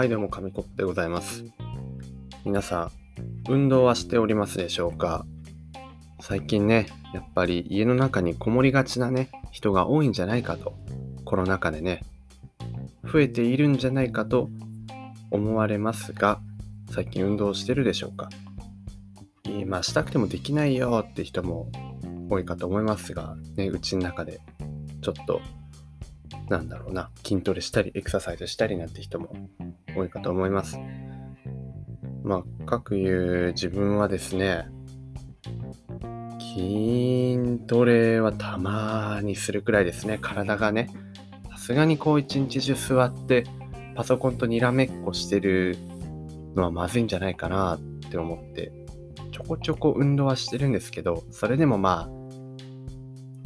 はい、どうも、紙コップでございます。皆さん、運動はしておりますでしょうか？最近ね、やっぱり家の中にこもりがちなね、人が多いんじゃないかと、コロナ禍でね、増えているんじゃないかと思われますが、最近運動してるでしょうか？いいまあ、したくてもできないよって人も多いかと思いますが、ね、うちの中で、ちょっと、なんだろうな、筋トレしたり、エクササイズしたりなんて人も多いかと思います。まあ、各言う自分はですね、筋トレはたまにするくらいですね。体がね、さすがにこう一日中座ってパソコンとにらめっこしてるのはまずいんじゃないかなって思って、ちょこちょこ運動はしてるんですけど、それでもまあ、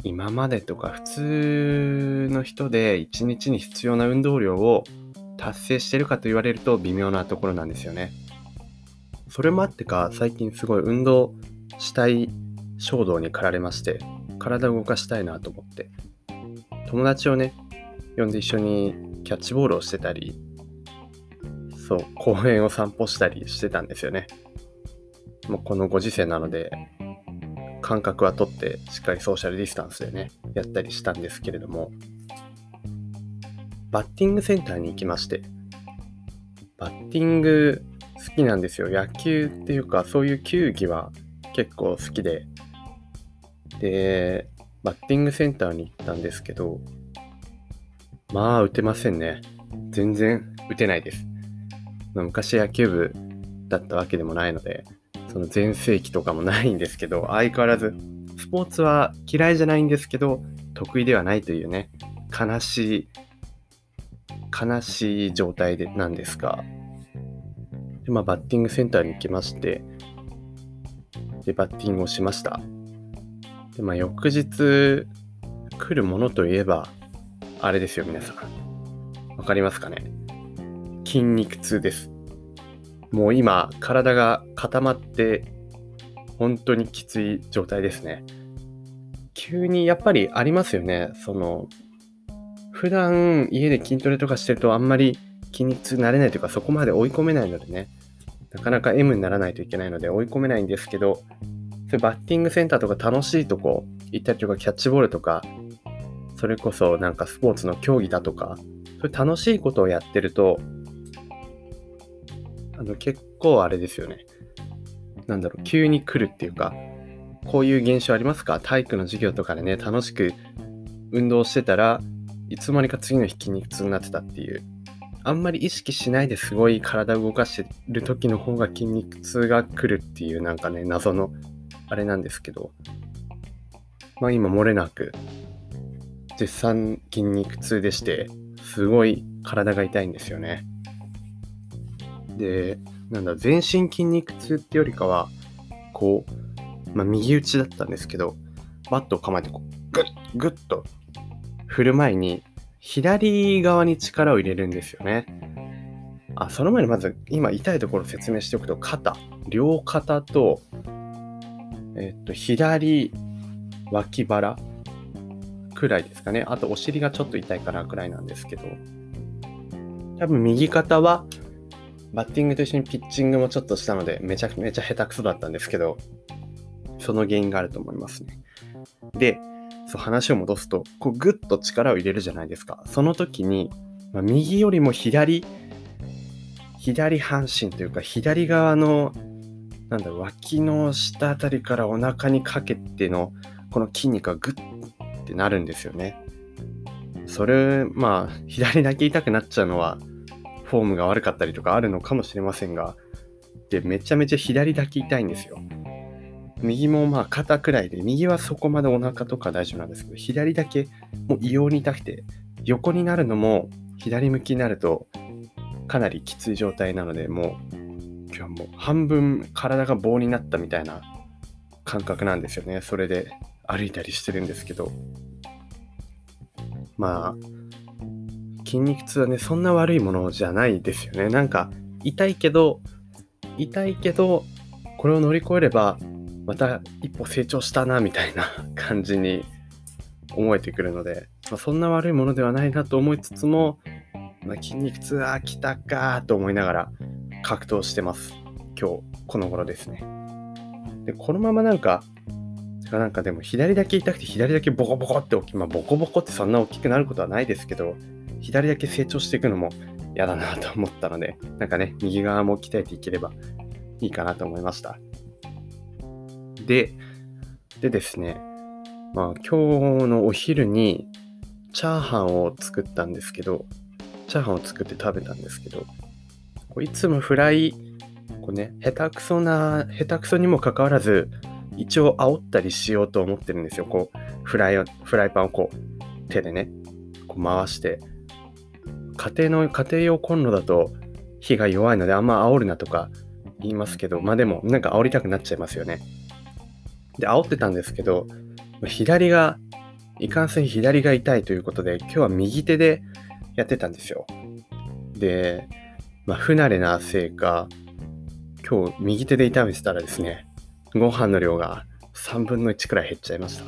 今までとか普通の人で一日に必要な運動量を達成してるかと言われると微妙なところなんですよね。それもあってか最近すごい運動したい衝動に駆られまして体を動かしたいなと思って友達をね呼んで一緒にキャッチボールをしてたりそう公園を散歩したりしてたんですよね。もうこのご時世なので間隔はとってしっかりソーシャルディスタンスでねやったりしたんですけれども。バッティングセンターに行きまして。バッティング好きなんですよ。野球っていうかそういう球技は結構好きで。でバッティングセンターに行ったんですけど。まあ打てませんね。全然打てないです、昔野球部だったわけでもないので。その全盛期とかもないんですけど相変わらずスポーツは嫌いじゃないんですけど得意ではないというね悲しい悲しい状態でなんですがで、まあ、バッティングセンターに行きましてでバッティングをしました。で、まあ、翌日来るものといえばあれですよ皆さん。わかりますかね。筋肉痛です。もう今体が固まって本当にきつい状態ですね。急にやっぱりありますよね。その普段家で筋トレとかしてるとあんまり筋肉痛になれないというかそこまで追い込めないのでね。なかなか M にならないといけないので追い込めないんですけどそういうバッティングセンターとか楽しいとこ行ったりとかキャッチボールとかそれこそなんかスポーツの競技だとかそういう楽しいことをやってるとの結構あれですよね。なんだろう急に来るっていうかこういう現象ありますか？体育の授業とかでね楽しく運動してたらいつの間にか次の日筋肉痛になってたっていう。あんまり意識しないですごい体を動かしてる時の方が筋肉痛が来るっていうなんかね謎のあれなんですけど。まあ今漏れなく絶賛筋肉痛でしてすごい体が痛いんですよね。でなんだ全身筋肉痛ってよりかはこう、まあ、右打ちだったんですけどバットを構えてこうグッグッと振る前に左側に力を入れるんですよね。あ、その前にまず今痛いところを説明しておくと肩、両肩と、えっと、左脇腹くらいですかね。あとお尻がちょっと痛いかなくらいなんですけど、多分右肩はバッティングと一緒にピッチングもちょっとしたので、めちゃめちゃ下手くそだったんですけど、その原因があると思いますね。で、そう話を戻すと、こうグッと力を入れるじゃないですか。その時に、まあ、右よりも左、左半身というか、左側の、なんだろ、脇の下あたりからお腹にかけての、この筋肉がグッってなるんですよね。それ、まあ、左だけ痛くなっちゃうのは、フォームが悪かったりとかあるのかもしれませんが、で、めちゃめちゃ左だけ痛いんですよ。右もまあ肩くらいで、右はそこまでお腹とか大丈夫なんですけど、左だけもう異様に痛くて、横になるのも左向きになるとかなりきつい状態なので、もう今日はもう半分体が棒になったみたいな感覚なんですよね。それで歩いたりしてるんですけど。まあ、筋肉痛はね、そんな悪いものじゃないですよね。なんか痛いけど、痛いけど、これを乗り越えればまた一歩成長したなみたいな 感じに思えてくるので、まあ、そんな悪いものではないなと思いつつもまあ、筋肉痛、あ、来たかと思いながら格闘してます。今日、この頃ですね。で、このままなんか、なんかでも左だけ痛くて左だけボコボコって大きい。まあボコボコってそんな大きくなることはないですけど、左だけ成長していくのも嫌だなと思ったので、なんかね、右側も鍛えていければいいかなと思いました。で、でですね、まあ今日のお昼にチャーハンを作ったんですけど、チャーハンを作って食べたんですけど、こういつもフライ、こうね、下手くそな、下手くそにもかかわらず、一応煽ったりしようと思ってるんですよ。こう、フライフライパンをこう、手でね、こう回して。家庭の、家庭用コンロだと火が弱いのであんま煽るなとか言いますけど、まあでもなんか煽りたくなっちゃいますよね。で、煽ってたんですけど、左が、いかんせん左が痛いということで、今日は右手でやってたんですよ。で、まあ、不慣れなせいか、今日右手で炒めてたらですね、ご飯の量が3分の1くらい減っちゃいました。